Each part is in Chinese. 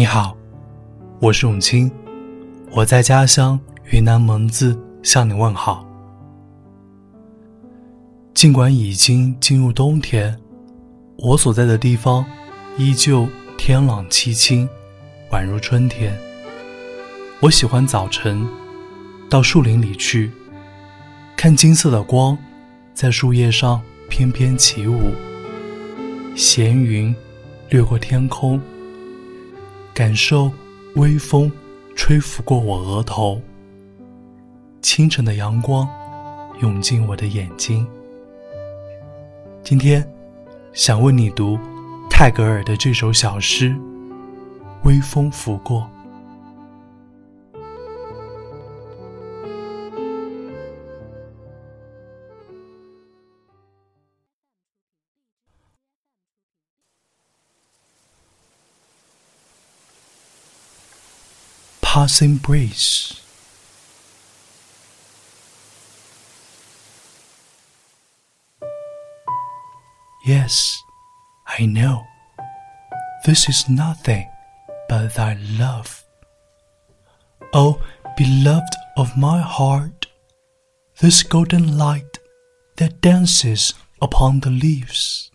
你好，我是永清，我在家乡云南蒙自向你问好。尽管已经进入冬天，我所在的地方依旧天朗气清，宛如春天。我喜欢早晨到树林里去，看金色的光在树叶上翩翩起舞，闲云掠过天空。感受微风吹拂过我额头，清晨的阳光涌进我的眼睛。今天想为你读泰戈尔的这首小诗《微风拂过》。Passing breeze. Yes, I know. This is nothing but thy love. O beloved of my heart, this golden light that dances upon the leaves,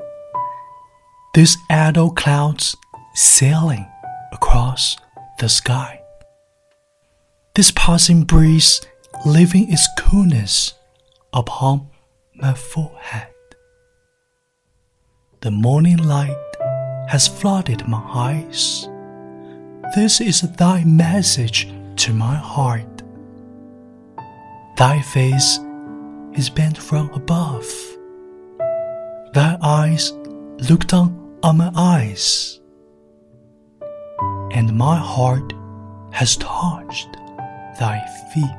these idle clouds sailing across the sky this passing breeze leaving its coolness upon my forehead. The morning light has flooded my eyes. This is thy message to my heart. Thy face is bent from above. Thy eyes look down on my eyes. And my heart has touched thy feet.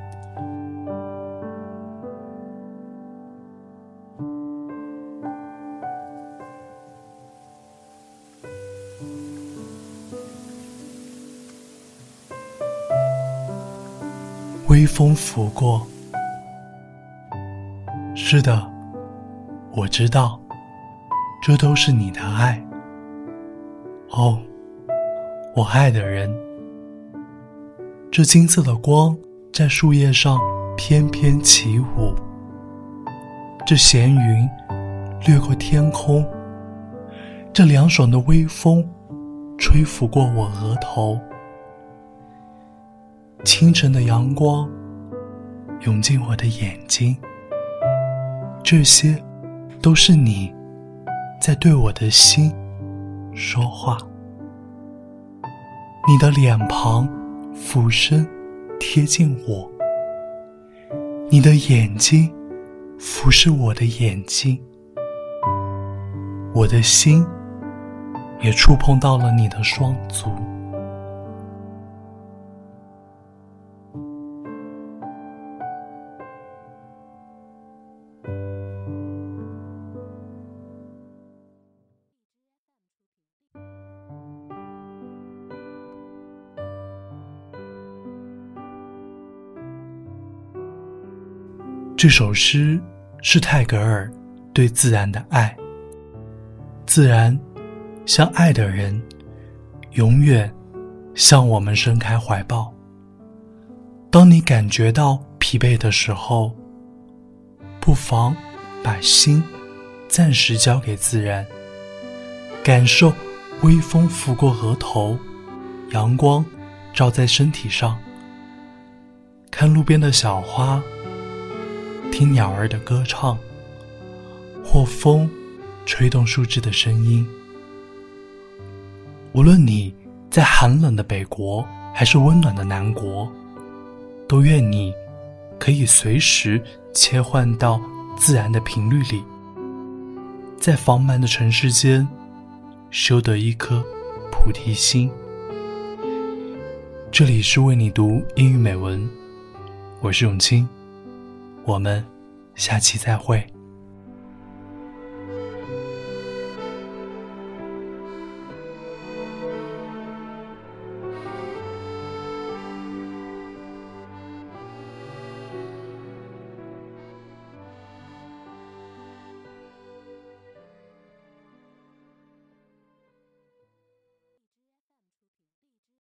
微风拂过，是的，我知道，这都是你的爱。哦，我爱的人。这金色的光在树叶上翩翩起舞，这闲云掠过天空，这凉爽的微风吹拂过我额头，清晨的阳光涌进我的眼睛，这些都是你在对我的心说话，你的脸庞。俯身贴近我，你的眼睛俯视我的眼睛，我的心也触碰到了你的双足。这首诗是泰戈尔对自然的爱。自然，像爱的人，永远向我们伸开怀抱。当你感觉到疲惫的时候，不妨把心暂时交给自然，感受微风拂过额头，阳光照在身体上，看路边的小花。听鸟儿的歌唱，或风吹动树枝的声音。无论你在寒冷的北国，还是温暖的南国，都愿你可以随时切换到自然的频率里，在繁忙的城市间修得一颗菩提心。这里是为你读英语美文，我是永清。我们下期再会。